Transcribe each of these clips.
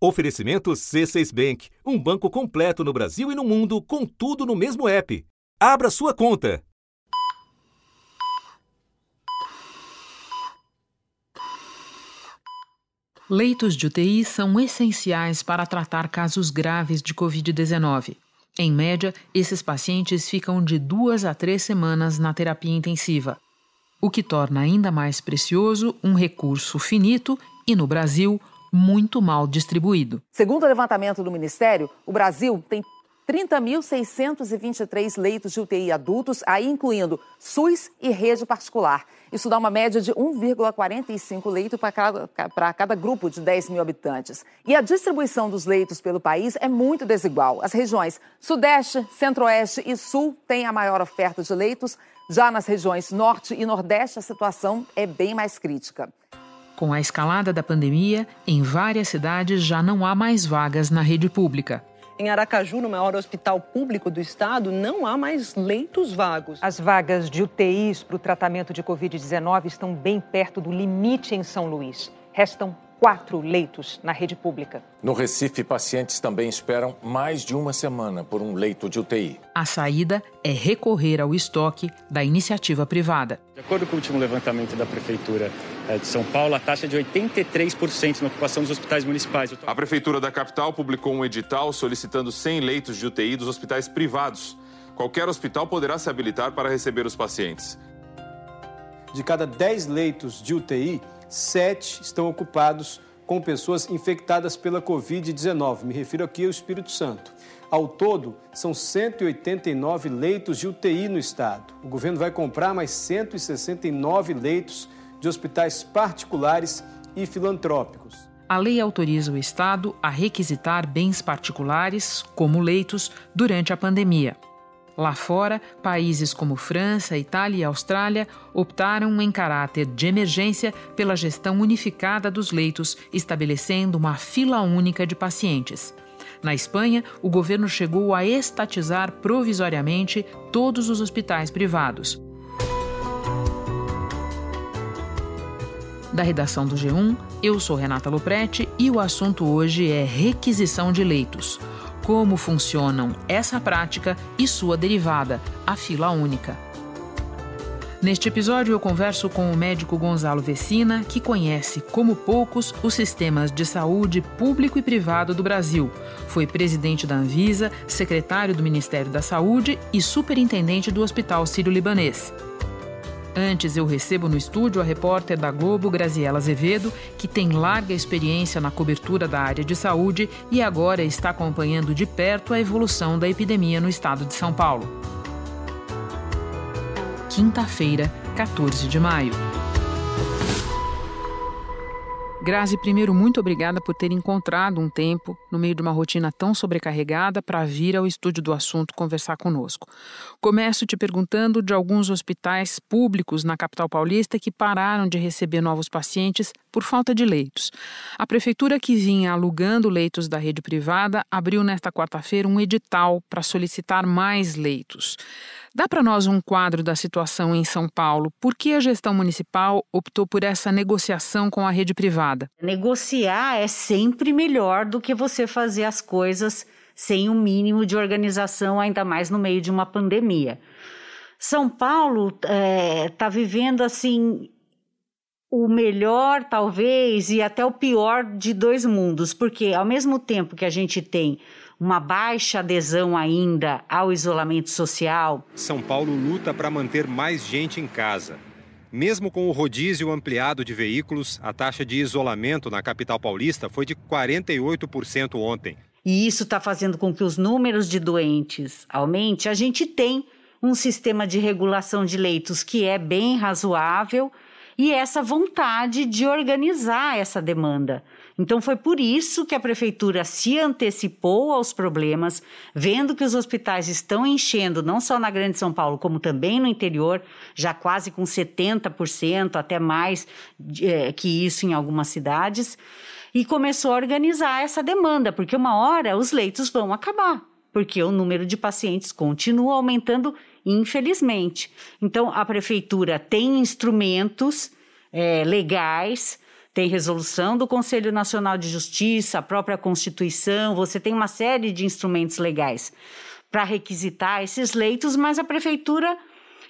Oferecimento C6 Bank, um banco completo no Brasil e no mundo, com tudo no mesmo app. Abra sua conta. Leitos de UTI são essenciais para tratar casos graves de Covid-19. Em média, esses pacientes ficam de duas a três semanas na terapia intensiva, o que torna ainda mais precioso um recurso finito e, no Brasil, muito mal distribuído. Segundo o levantamento do Ministério, o Brasil tem 30.623 leitos de UTI adultos, aí incluindo SUS e rede particular. Isso dá uma média de 1,45 leitos para cada, cada grupo de 10 mil habitantes. E a distribuição dos leitos pelo país é muito desigual. As regiões Sudeste, Centro-Oeste e Sul têm a maior oferta de leitos. Já nas regiões Norte e Nordeste, a situação é bem mais crítica. Com a escalada da pandemia, em várias cidades já não há mais vagas na rede pública. Em Aracaju, no maior hospital público do estado, não há mais leitos vagos. As vagas de UTIs para o tratamento de Covid-19 estão bem perto do limite em São Luís. Restam quatro leitos na rede pública. No Recife, pacientes também esperam mais de uma semana por um leito de UTI. A saída é recorrer ao estoque da iniciativa privada. De acordo com o último levantamento da Prefeitura de São Paulo, a taxa é de 83% na ocupação dos hospitais municipais. A Prefeitura da capital publicou um edital solicitando 100 leitos de UTI dos hospitais privados. Qualquer hospital poderá se habilitar para receber os pacientes. De cada 10 leitos de UTI, sete estão ocupados com pessoas infectadas pela Covid-19. Me refiro aqui ao Espírito Santo. Ao todo, são 189 leitos de UTI no estado. O governo vai comprar mais 169 leitos de hospitais particulares e filantrópicos. A lei autoriza o Estado a requisitar bens particulares, como leitos, durante a pandemia. Lá fora, países como França, Itália e Austrália optaram em caráter de emergência pela gestão unificada dos leitos, estabelecendo uma fila única de pacientes. Na Espanha, o governo chegou a estatizar provisoriamente todos os hospitais privados. Da redação do G1, eu sou Renata Loprete e o assunto hoje é requisição de leitos como funcionam essa prática e sua derivada, a fila única. Neste episódio, eu converso com o médico Gonzalo Vecina, que conhece, como poucos, os sistemas de saúde público e privado do Brasil. Foi presidente da Anvisa, secretário do Ministério da Saúde e superintendente do Hospital Sírio-Libanês. Antes, eu recebo no estúdio a repórter da Globo, Graziela Azevedo, que tem larga experiência na cobertura da área de saúde e agora está acompanhando de perto a evolução da epidemia no estado de São Paulo. Quinta-feira, 14 de maio. Grazi, primeiro, muito obrigada por ter encontrado um tempo, no meio de uma rotina tão sobrecarregada, para vir ao estúdio do assunto conversar conosco. Começo te perguntando de alguns hospitais públicos na capital paulista que pararam de receber novos pacientes por falta de leitos. A prefeitura, que vinha alugando leitos da rede privada, abriu nesta quarta-feira um edital para solicitar mais leitos. Dá para nós um quadro da situação em São Paulo. Por que a gestão municipal optou por essa negociação com a rede privada? Negociar é sempre melhor do que você fazer as coisas sem o um mínimo de organização, ainda mais no meio de uma pandemia. São Paulo está é, tá vivendo assim o melhor, talvez, e até o pior de dois mundos, porque ao mesmo tempo que a gente tem uma baixa adesão ainda ao isolamento social. São Paulo luta para manter mais gente em casa. Mesmo com o rodízio ampliado de veículos, a taxa de isolamento na capital paulista foi de 48% ontem. E isso está fazendo com que os números de doentes aumente. A gente tem um sistema de regulação de leitos que é bem razoável e essa vontade de organizar essa demanda. Então foi por isso que a prefeitura se antecipou aos problemas, vendo que os hospitais estão enchendo não só na Grande São Paulo, como também no interior, já quase com 70%, até mais é, que isso em algumas cidades, e começou a organizar essa demanda, porque uma hora os leitos vão acabar, porque o número de pacientes continua aumentando, infelizmente. Então a prefeitura tem instrumentos é, legais Tem resolução do Conselho Nacional de Justiça, a própria Constituição, você tem uma série de instrumentos legais para requisitar esses leitos, mas a prefeitura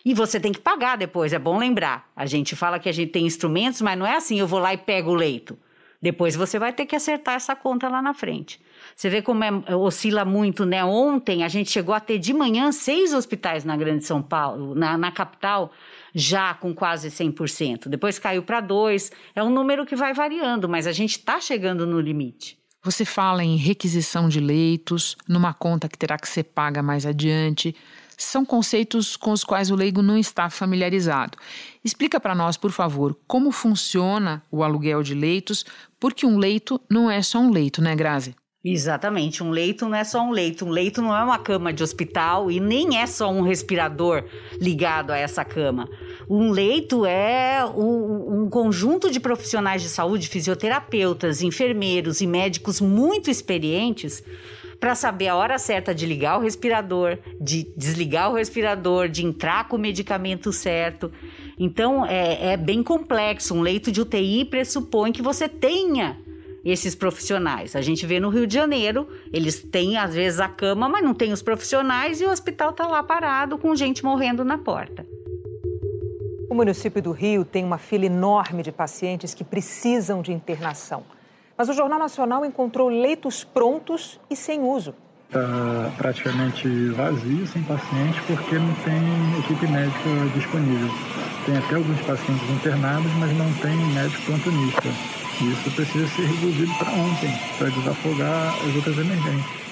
e você tem que pagar depois, é bom lembrar. A gente fala que a gente tem instrumentos, mas não é assim, eu vou lá e pego o leito. Depois você vai ter que acertar essa conta lá na frente. Você vê como é, oscila muito, né? Ontem a gente chegou a ter de manhã seis hospitais na Grande São Paulo, na, na capital, já com quase 100%. Depois caiu para dois. É um número que vai variando, mas a gente está chegando no limite. Você fala em requisição de leitos, numa conta que terá que ser paga mais adiante. São conceitos com os quais o leigo não está familiarizado. Explica para nós, por favor, como funciona o aluguel de leitos, porque um leito não é só um leito, né, Grazi? Exatamente, um leito não é só um leito, um leito não é uma cama de hospital e nem é só um respirador ligado a essa cama. Um leito é um, conjunto de profissionais de saúde, fisioterapeutas, enfermeiros e médicos muito experientes para saber a hora certa de ligar o respirador, de desligar o respirador, de entrar com o medicamento certo. Então é, é bem complexo. Um leito de UTI pressupõe que você tenha esses profissionais. A gente vê no Rio de Janeiro, eles têm às vezes a cama, mas não tem os profissionais e o hospital está lá parado com gente morrendo na porta. O município do Rio tem uma fila enorme de pacientes que precisam de internação. Mas o Jornal Nacional encontrou leitos prontos e sem uso. Está praticamente vazio, sem paciente, porque não tem equipe médica disponível. Tem até alguns pacientes internados, mas não tem médico plantonista. Isso precisa ser resolvido para ontem, para desafogar as outras emergências.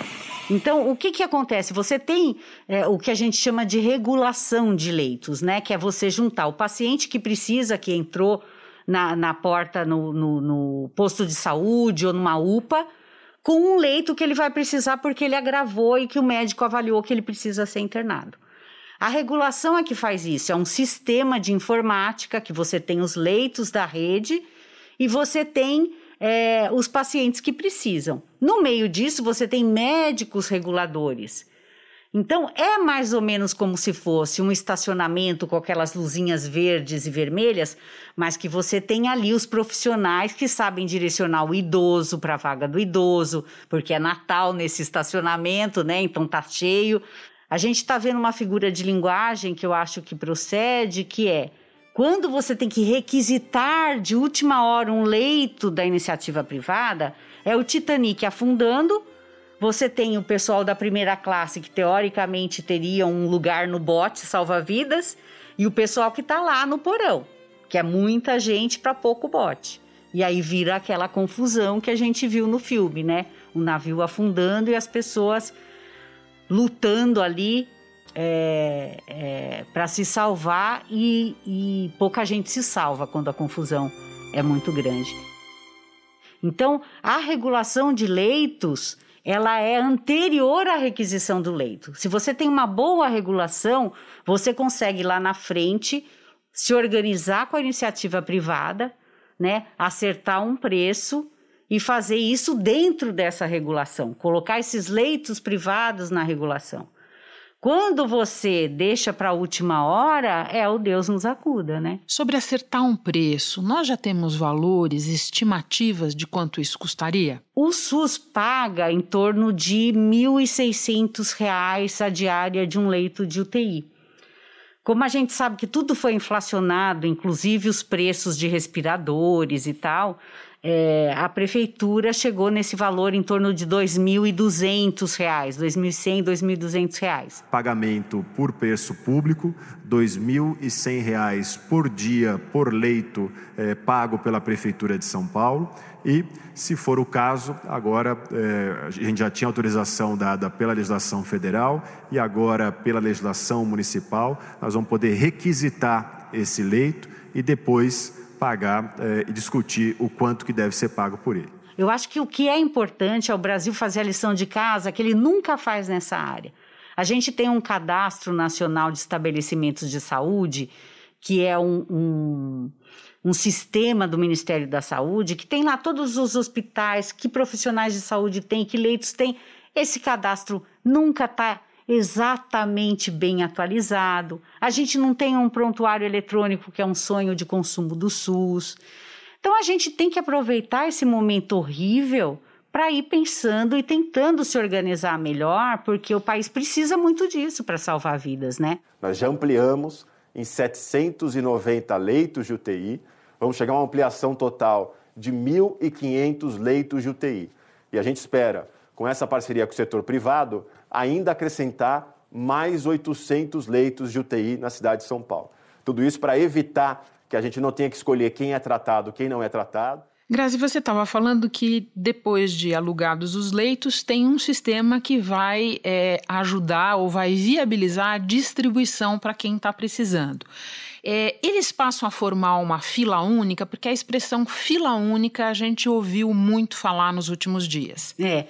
Então, o que, que acontece? Você tem é, o que a gente chama de regulação de leitos, né? Que é você juntar o paciente que precisa, que entrou na, na porta no, no, no posto de saúde ou numa UPA, com um leito que ele vai precisar porque ele agravou e que o médico avaliou que ele precisa ser internado. A regulação é que faz isso, é um sistema de informática que você tem os leitos da rede e você tem é, os pacientes que precisam. No meio disso, você tem médicos reguladores. Então, é mais ou menos como se fosse um estacionamento com aquelas luzinhas verdes e vermelhas, mas que você tem ali os profissionais que sabem direcionar o idoso para a vaga do idoso, porque é Natal nesse estacionamento, né? Então tá cheio. A gente está vendo uma figura de linguagem que eu acho que procede, que é quando você tem que requisitar de última hora um leito da iniciativa privada, é o Titanic afundando. Você tem o pessoal da primeira classe que teoricamente teria um lugar no bote salva-vidas e o pessoal que está lá no porão, que é muita gente para pouco bote. E aí vira aquela confusão que a gente viu no filme, né? O navio afundando e as pessoas lutando ali é, é, para se salvar e, e pouca gente se salva quando a confusão é muito grande. Então, a regulação de leitos ela é anterior à requisição do leito. Se você tem uma boa regulação, você consegue lá na frente se organizar com a iniciativa privada, né, acertar um preço e fazer isso dentro dessa regulação, colocar esses leitos privados na regulação. Quando você deixa para a última hora, é o Deus nos acuda, né? Sobre acertar um preço, nós já temos valores, estimativas de quanto isso custaria? O SUS paga em torno de R$ 1.600 a diária de um leito de UTI. Como a gente sabe que tudo foi inflacionado, inclusive os preços de respiradores e tal, é, a prefeitura chegou nesse valor em torno de R$ 2.200, R$ 2.100, R$ 2.200. Pagamento por preço público, R$ 2.100 por dia por leito é, pago pela Prefeitura de São Paulo. E, se for o caso, agora é, a gente já tinha autorização dada pela legislação federal e agora pela legislação municipal, nós vamos poder requisitar esse leito e depois pagar é, e discutir o quanto que deve ser pago por ele. Eu acho que o que é importante é o Brasil fazer a lição de casa que ele nunca faz nessa área. A gente tem um cadastro nacional de estabelecimentos de saúde, que é um, um, um sistema do Ministério da Saúde, que tem lá todos os hospitais, que profissionais de saúde tem, que leitos tem. Esse cadastro nunca está exatamente bem atualizado. A gente não tem um prontuário eletrônico que é um sonho de consumo do SUS. Então a gente tem que aproveitar esse momento horrível para ir pensando e tentando se organizar melhor, porque o país precisa muito disso para salvar vidas, né? Nós já ampliamos em 790 leitos de UTI, vamos chegar a uma ampliação total de 1.500 leitos de UTI. E a gente espera, com essa parceria com o setor privado, ainda acrescentar mais 800 leitos de UTI na cidade de São Paulo. Tudo isso para evitar que a gente não tenha que escolher quem é tratado, quem não é tratado. Grazi, você estava falando que depois de alugados os leitos, tem um sistema que vai é, ajudar ou vai viabilizar a distribuição para quem está precisando. É, eles passam a formar uma fila única, porque a expressão fila única a gente ouviu muito falar nos últimos dias. É.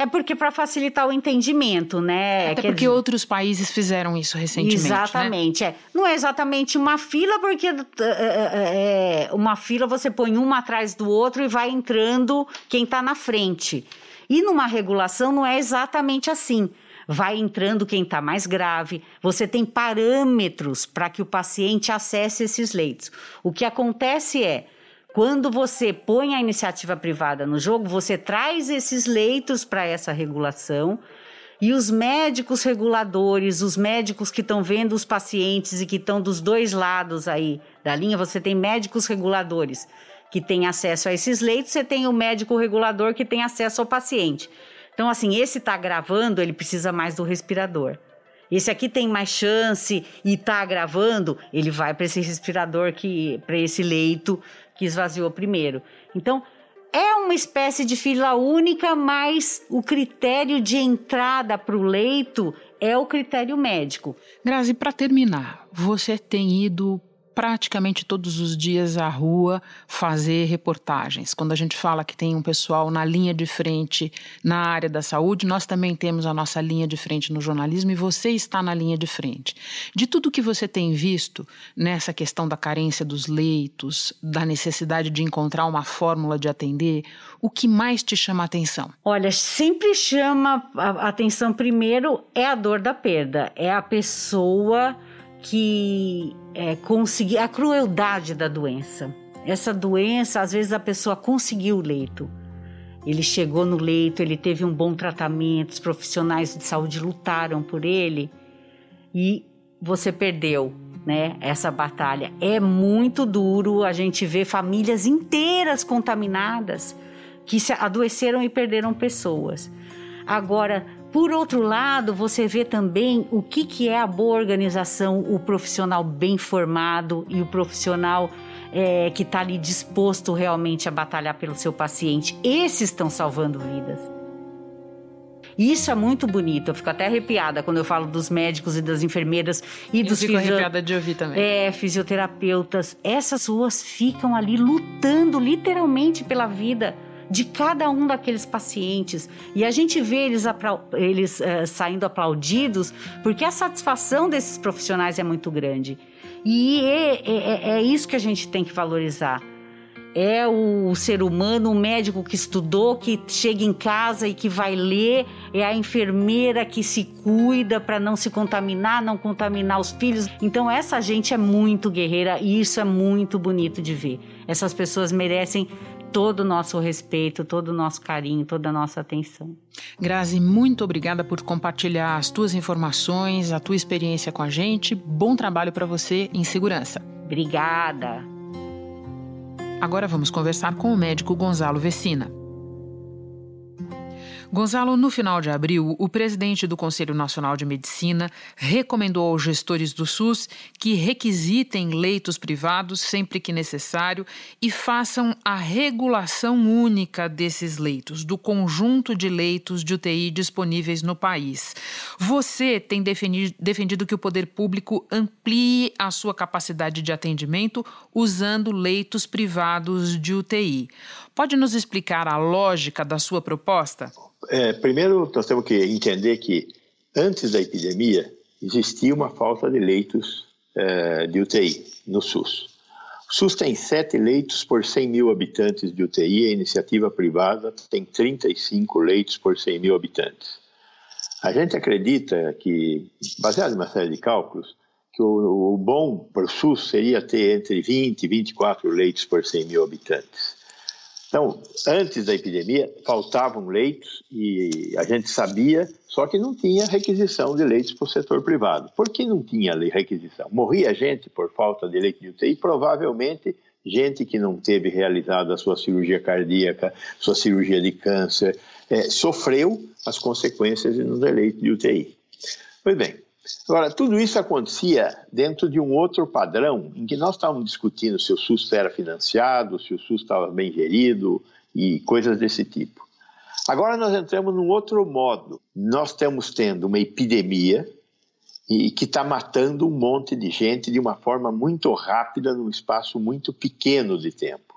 É porque para facilitar o entendimento, né? Até Quer porque dizer... outros países fizeram isso recentemente. Né? Exatamente, né? é. Não é exatamente uma fila, porque é, é, é, uma fila você põe uma atrás do outro e vai entrando quem está na frente. E numa regulação não é exatamente assim. Vai entrando quem está mais grave, você tem parâmetros para que o paciente acesse esses leitos. O que acontece é quando você põe a iniciativa privada no jogo, você traz esses leitos para essa regulação e os médicos reguladores, os médicos que estão vendo os pacientes e que estão dos dois lados aí da linha, você tem médicos reguladores que têm acesso a esses leitos, você tem o médico regulador que tem acesso ao paciente. Então, assim, esse está gravando, ele precisa mais do respirador. Esse aqui tem mais chance e está gravando, ele vai para esse respirador que para esse leito que esvaziou primeiro. Então, é uma espécie de fila única, mas o critério de entrada para o leito é o critério médico. Grazi, para terminar, você tem ido praticamente todos os dias à rua fazer reportagens. Quando a gente fala que tem um pessoal na linha de frente na área da saúde, nós também temos a nossa linha de frente no jornalismo e você está na linha de frente. De tudo que você tem visto nessa questão da carência dos leitos, da necessidade de encontrar uma fórmula de atender, o que mais te chama a atenção? Olha, sempre chama a atenção primeiro é a dor da perda, é a pessoa que é, conseguir a crueldade da doença. Essa doença, às vezes a pessoa conseguiu o leito. Ele chegou no leito, ele teve um bom tratamento, os profissionais de saúde lutaram por ele e você perdeu, né? Essa batalha é muito duro. A gente vê famílias inteiras contaminadas que se adoeceram e perderam pessoas. Agora, por outro lado, você vê também o que, que é a boa organização, o profissional bem formado e o profissional é, que está ali disposto realmente a batalhar pelo seu paciente. Esses estão salvando vidas. Isso é muito bonito. Eu fico até arrepiada quando eu falo dos médicos e das enfermeiras e eu dos fico fisio... arrepiada de ouvir também. É, fisioterapeutas. Essas ruas ficam ali lutando literalmente pela vida de cada um daqueles pacientes. E a gente vê eles, eles uh, saindo aplaudidos, porque a satisfação desses profissionais é muito grande. E é, é, é, é isso que a gente tem que valorizar é o ser humano, o médico que estudou, que chega em casa e que vai ler, é a enfermeira que se cuida para não se contaminar, não contaminar os filhos. Então essa gente é muito guerreira e isso é muito bonito de ver. Essas pessoas merecem todo o nosso respeito, todo o nosso carinho, toda a nossa atenção. Grazi, muito obrigada por compartilhar as tuas informações, a tua experiência com a gente. Bom trabalho para você em segurança. Obrigada. Agora vamos conversar com o médico Gonzalo Vecina. Gonzalo, no final de abril, o presidente do Conselho Nacional de Medicina recomendou aos gestores do SUS que requisitem leitos privados sempre que necessário e façam a regulação única desses leitos, do conjunto de leitos de UTI disponíveis no país. Você tem defendido que o poder público amplie a sua capacidade de atendimento usando leitos privados de UTI. Pode nos explicar a lógica da sua proposta? É, primeiro, nós temos que entender que antes da epidemia existia uma falta de leitos é, de UTI no SUS. O SUS tem sete leitos por 100 mil habitantes de UTI, a iniciativa privada tem 35 leitos por 100 mil habitantes. A gente acredita que, baseado em uma série de cálculos, que o, o bom para o SUS seria ter entre 20 e 24 leitos por 100 mil habitantes. Então, antes da epidemia, faltavam leitos e a gente sabia, só que não tinha requisição de leitos para o setor privado. Por que não tinha requisição? Morria gente por falta de leito de UTI, provavelmente gente que não teve realizado a sua cirurgia cardíaca, sua cirurgia de câncer, é, sofreu as consequências no leito de UTI. Pois bem, Agora, tudo isso acontecia dentro de um outro padrão, em que nós estávamos discutindo se o SUS era financiado, se o SUS estava bem gerido e coisas desse tipo. Agora nós entramos num outro modo. Nós estamos tendo uma epidemia e que está matando um monte de gente de uma forma muito rápida, num espaço muito pequeno de tempo.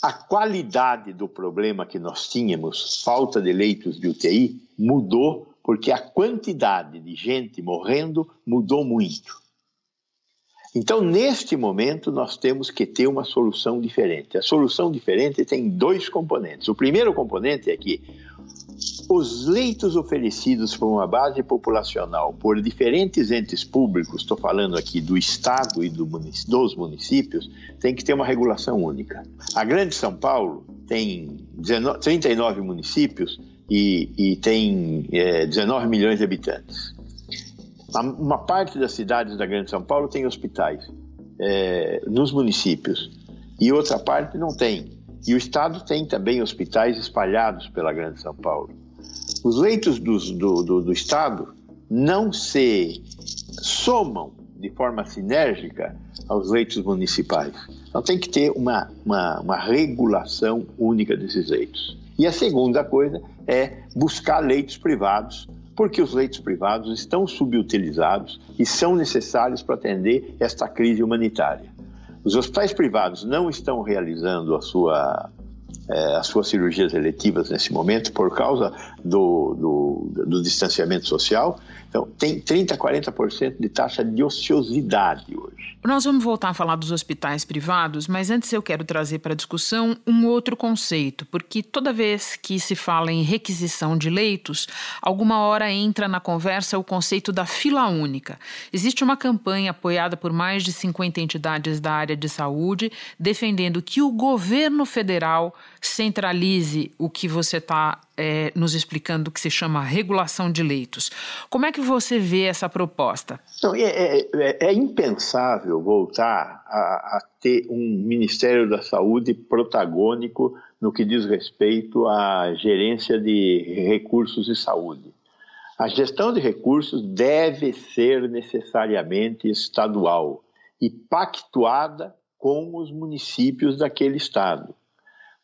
A qualidade do problema que nós tínhamos, falta de leitos de UTI, mudou porque a quantidade de gente morrendo mudou muito. Então, neste momento, nós temos que ter uma solução diferente. A solução diferente tem dois componentes. O primeiro componente é que os leitos oferecidos por uma base populacional por diferentes entes públicos, estou falando aqui do Estado e do munic dos municípios, tem que ter uma regulação única. A Grande São Paulo tem 19, 39 municípios e, e tem é, 19 milhões de habitantes. Uma parte das cidades da Grande São Paulo tem hospitais é, nos municípios e outra parte não tem. E o Estado tem também hospitais espalhados pela Grande São Paulo. Os leitos do, do, do, do Estado não se somam de forma sinérgica aos leitos municipais. Então tem que ter uma, uma, uma regulação única desses leitos. E a segunda coisa é buscar leitos privados, porque os leitos privados estão subutilizados e são necessários para atender esta crise humanitária. Os hospitais privados não estão realizando a sua é, as suas cirurgias eletivas nesse momento por causa do, do, do distanciamento social. Então, tem 30%, 40% de taxa de ociosidade hoje. Nós vamos voltar a falar dos hospitais privados, mas antes eu quero trazer para a discussão um outro conceito, porque toda vez que se fala em requisição de leitos, alguma hora entra na conversa o conceito da fila única. Existe uma campanha apoiada por mais de 50 entidades da área de saúde defendendo que o governo federal centralize o que você está é, nos explicando que se chama regulação de leitos. Como é que você vê essa proposta? É, é, é, é impensável voltar a, a, ter um Ministério da Saúde protagônico no que diz respeito à gerência de recursos de saúde. A gestão de recursos deve ser necessariamente estadual e pactuada com os municípios daquele estado.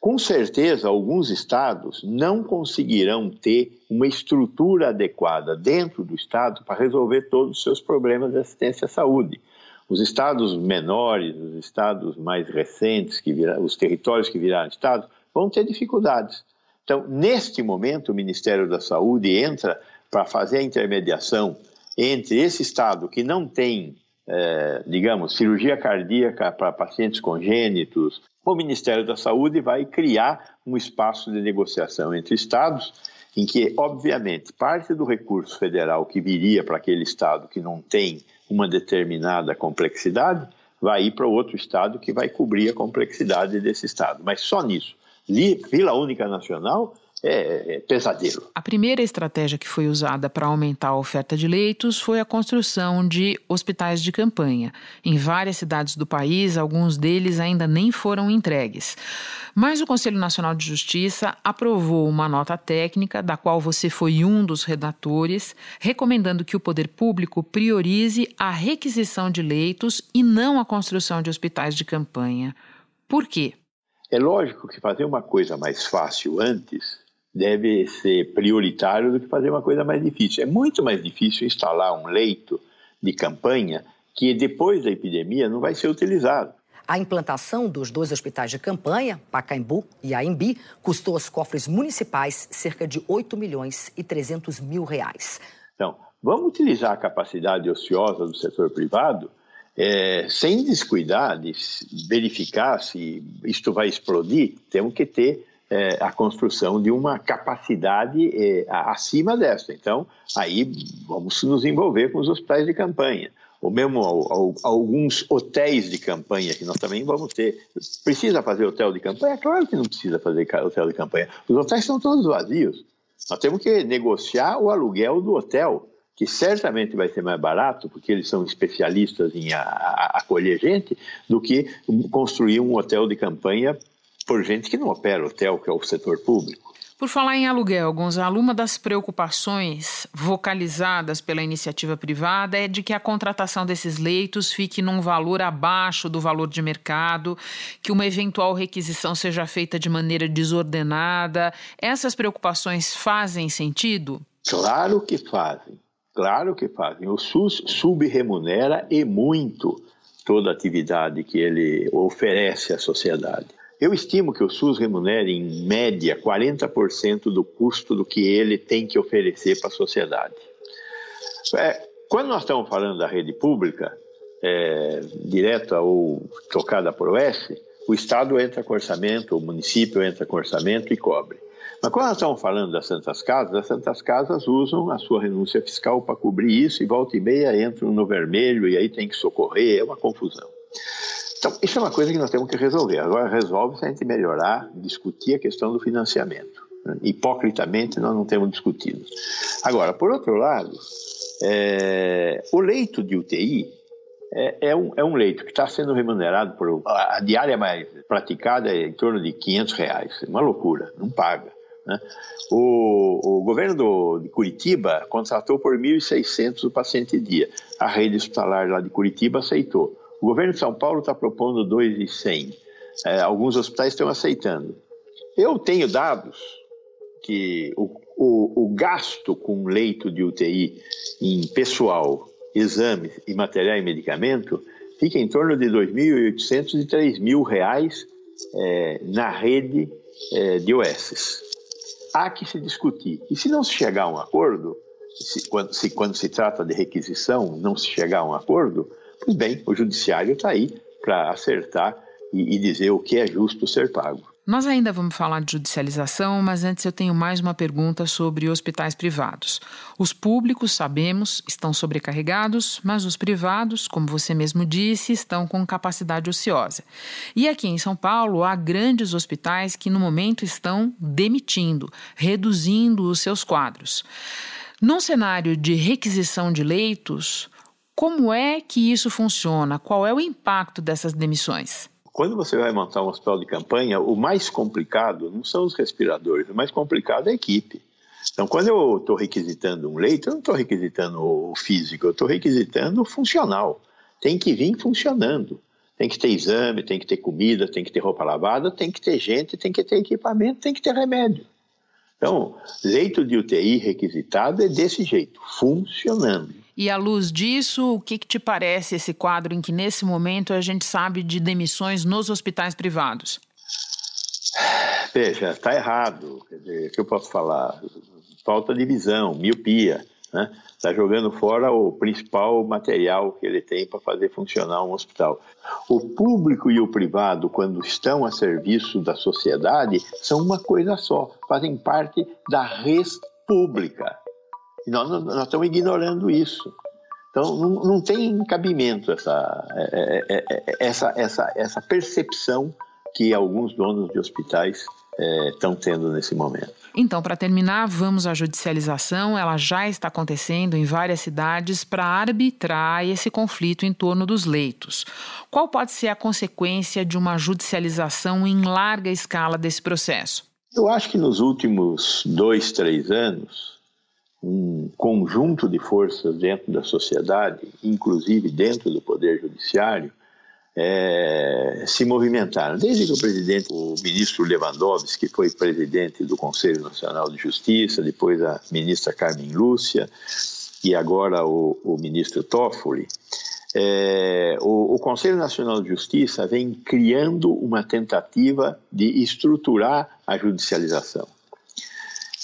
Com certeza, alguns estados não conseguirão ter uma estrutura adequada dentro do estado para resolver todos os seus problemas de assistência à saúde. Os estados menores, os estados mais recentes, que os territórios que viraram estados, vão ter dificuldades. Então, neste momento, o Ministério da Saúde entra para fazer a intermediação entre esse estado que não tem, é, digamos, cirurgia cardíaca para pacientes congênitos, o Ministério da Saúde vai criar um espaço de negociação entre estados, em que, obviamente, parte do recurso federal que viria para aquele estado que não tem uma determinada complexidade vai ir para outro estado que vai cobrir a complexidade desse estado. Mas só nisso. Vila Única Nacional é, é, pesadelo. A primeira estratégia que foi usada para aumentar a oferta de leitos foi a construção de hospitais de campanha. Em várias cidades do país, alguns deles ainda nem foram entregues. Mas o Conselho Nacional de Justiça aprovou uma nota técnica, da qual você foi um dos redatores, recomendando que o poder público priorize a requisição de leitos e não a construção de hospitais de campanha. Por quê? É lógico que fazer uma coisa mais fácil antes deve ser prioritário do que fazer uma coisa mais difícil. É muito mais difícil instalar um leito de campanha que depois da epidemia não vai ser utilizado. A implantação dos dois hospitais de campanha, Pacaembu e Aimbi, custou aos cofres municipais cerca de 8 milhões e 300 mil reais. Então, vamos utilizar a capacidade ociosa do setor privado é, sem descuidar de verificar se isto vai explodir, temos que ter é, a construção de uma capacidade é, acima dessa. Então, aí vamos nos envolver com os hospitais de campanha. ou mesmo alguns hotéis de campanha que nós também vamos ter. Precisa fazer hotel de campanha? Claro que não precisa fazer hotel de campanha. Os hotéis estão todos vazios. Nós temos que negociar o aluguel do hotel, que certamente vai ser mais barato, porque eles são especialistas em a, a, acolher gente, do que construir um hotel de campanha por gente que não opera hotel, que é o setor público. Por falar em aluguel, Gonzalo, uma das preocupações vocalizadas pela iniciativa privada é de que a contratação desses leitos fique num valor abaixo do valor de mercado, que uma eventual requisição seja feita de maneira desordenada. Essas preocupações fazem sentido? Claro que fazem. Claro que fazem. O SUS subremunera e muito toda a atividade que ele oferece à sociedade. Eu estimo que o SUS remunere, em média, 40% do custo do que ele tem que oferecer para a sociedade. É, quando nós estamos falando da rede pública, é, direta ou tocada por OS, o Estado entra com orçamento, o município entra com orçamento e cobre. Mas quando nós estamos falando das Santas Casas, as Santas Casas usam a sua renúncia fiscal para cobrir isso e volta e meia entram no vermelho e aí tem que socorrer, é uma confusão. Então, isso é uma coisa que nós temos que resolver. Agora, resolve se a gente melhorar, discutir a questão do financiamento. Hipocritamente, nós não temos discutido. Agora, por outro lado, é, o leito de UTI é, é, um, é um leito que está sendo remunerado por. A, diária mais praticada é em torno de 500 reais. É uma loucura, não paga. Né? O, o, governo do, de Curitiba contratou por 1.600 o paciente dia. A rede hospitalar lá de Curitiba aceitou. O governo de São Paulo está propondo 2,100. É, alguns hospitais estão aceitando. Eu tenho dados que o, o, o, gasto com leito de UTI em pessoal, exames e material e medicamento fica em torno de 2.800 e 3.000 reais é, na rede é, de OSs. Há que se discutir. E se não se chegar a um acordo, se, quando, se, quando se trata de requisição, não se chegar a um acordo, Pois bem, o judiciário está aí para acertar e, e dizer o que é justo ser pago. Nós ainda vamos falar de judicialização, mas antes eu tenho mais uma pergunta sobre hospitais privados. Os públicos, sabemos, estão sobrecarregados, mas os privados, como você mesmo disse, estão com capacidade ociosa. E aqui em São Paulo há grandes hospitais que no momento estão demitindo, reduzindo os seus quadros. Num cenário de requisição de leitos, como é que isso funciona? Qual é o impacto dessas demissões? Quando você vai montar um hospital de campanha, o mais complicado não são os respiradores, o mais complicado é a equipe. Então, quando eu estou requisitando um leito, eu não estou requisitando o físico, eu estou requisitando o funcional. Tem que vir funcionando. Tem que ter exame, tem que ter comida, tem que ter roupa lavada, tem que ter gente, tem que ter equipamento, tem que ter remédio. Então, leito de UTI requisitado é desse jeito, funcionando. E à luz disso, o que, que te parece esse quadro em que, nesse momento, a gente sabe de demissões nos hospitais privados? Veja, está errado. Quer dizer, o que eu posso falar? Falta de visão, miopia. Né? Está jogando fora o principal material que ele tem para fazer funcionar um hospital. O público e o privado, quando estão a serviço da sociedade, são uma coisa só, fazem parte da res pública. E nós, nós estamos ignorando isso. Então, não, não tem cabimento essa, é, é, é, essa, essa, essa percepção que alguns donos de hospitais estão tendo nesse momento. Então, para terminar, vamos à judicialização. Ela já está acontecendo em várias cidades para arbitrar esse conflito em torno dos leitos. Qual pode ser a consequência de uma judicialização em larga escala desse processo? Eu acho que nos últimos dois, três anos, um conjunto de forças dentro da sociedade, inclusive dentro do Poder Judiciário, é, se movimentaram. Desde que o presidente, o ministro Lewandowski, que foi presidente do Conselho Nacional de Justiça, depois a ministra Carmen Lúcia e agora o, o ministro Toffoli, é, o, o, Conselho Nacional de Justiça vem criando uma tentativa de estruturar a judicialização.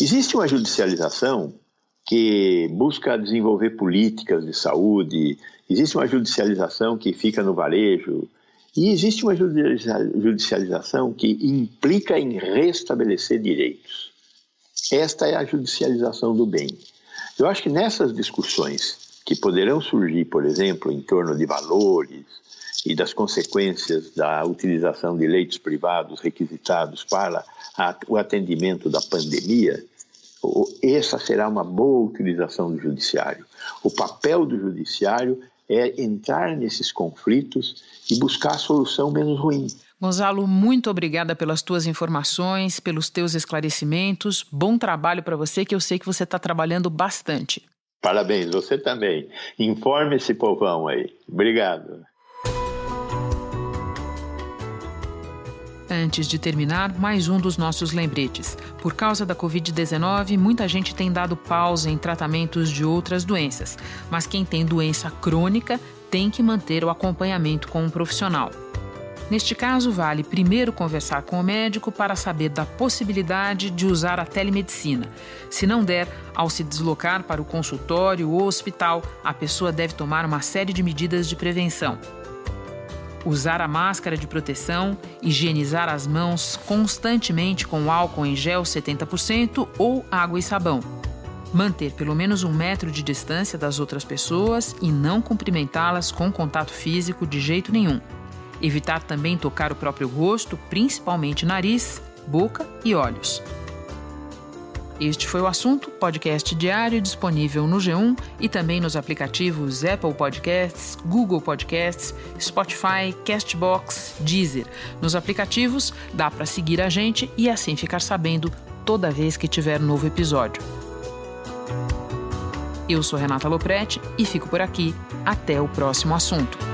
Existe uma judicialização que busca desenvolver políticas de saúde, existe uma judicialização que fica no varejo, e existe uma judicialização que implica em restabelecer direitos. Esta é a judicialização do bem. Eu acho que nessas discussões que poderão surgir, por exemplo, em torno de valores e das consequências da utilização de leitos privados requisitados para o atendimento da pandemia, essa será uma boa utilização do judiciário. O papel do judiciário é entrar nesses conflitos e buscar a solução menos ruim. Gonzalo, muito obrigada pelas tuas informações, pelos teus esclarecimentos. Bom trabalho para você, que eu sei que você está trabalhando bastante. Parabéns, você também. Informe esse povão aí. Obrigado. Antes de terminar, mais um dos nossos lembretes. Por causa da Covid-19, muita gente tem dado pausa em tratamentos de outras doenças, mas quem tem doença crônica tem que manter o acompanhamento com um profissional. Neste caso, vale primeiro conversar com o médico para saber da possibilidade de usar a telemedicina. Se não der, ao se deslocar para o consultório ou hospital, a pessoa deve tomar uma série de medidas de prevenção. Usar a máscara de proteção, higienizar as mãos constantemente com álcool em gel 70% ou água e sabão. Manter pelo menos um metro de distância das outras pessoas e não cumprimentá-las com contato físico de jeito nenhum. Evitar também tocar o próprio rosto, principalmente nariz, boca e olhos. Este foi o assunto, podcast diário disponível no G1 e também nos aplicativos Apple Podcasts, Google Podcasts, Spotify, Castbox, Deezer. Nos aplicativos dá para seguir a gente e assim ficar sabendo toda vez que tiver novo episódio. Eu sou Renata Loprete e fico por aqui. Até o próximo assunto.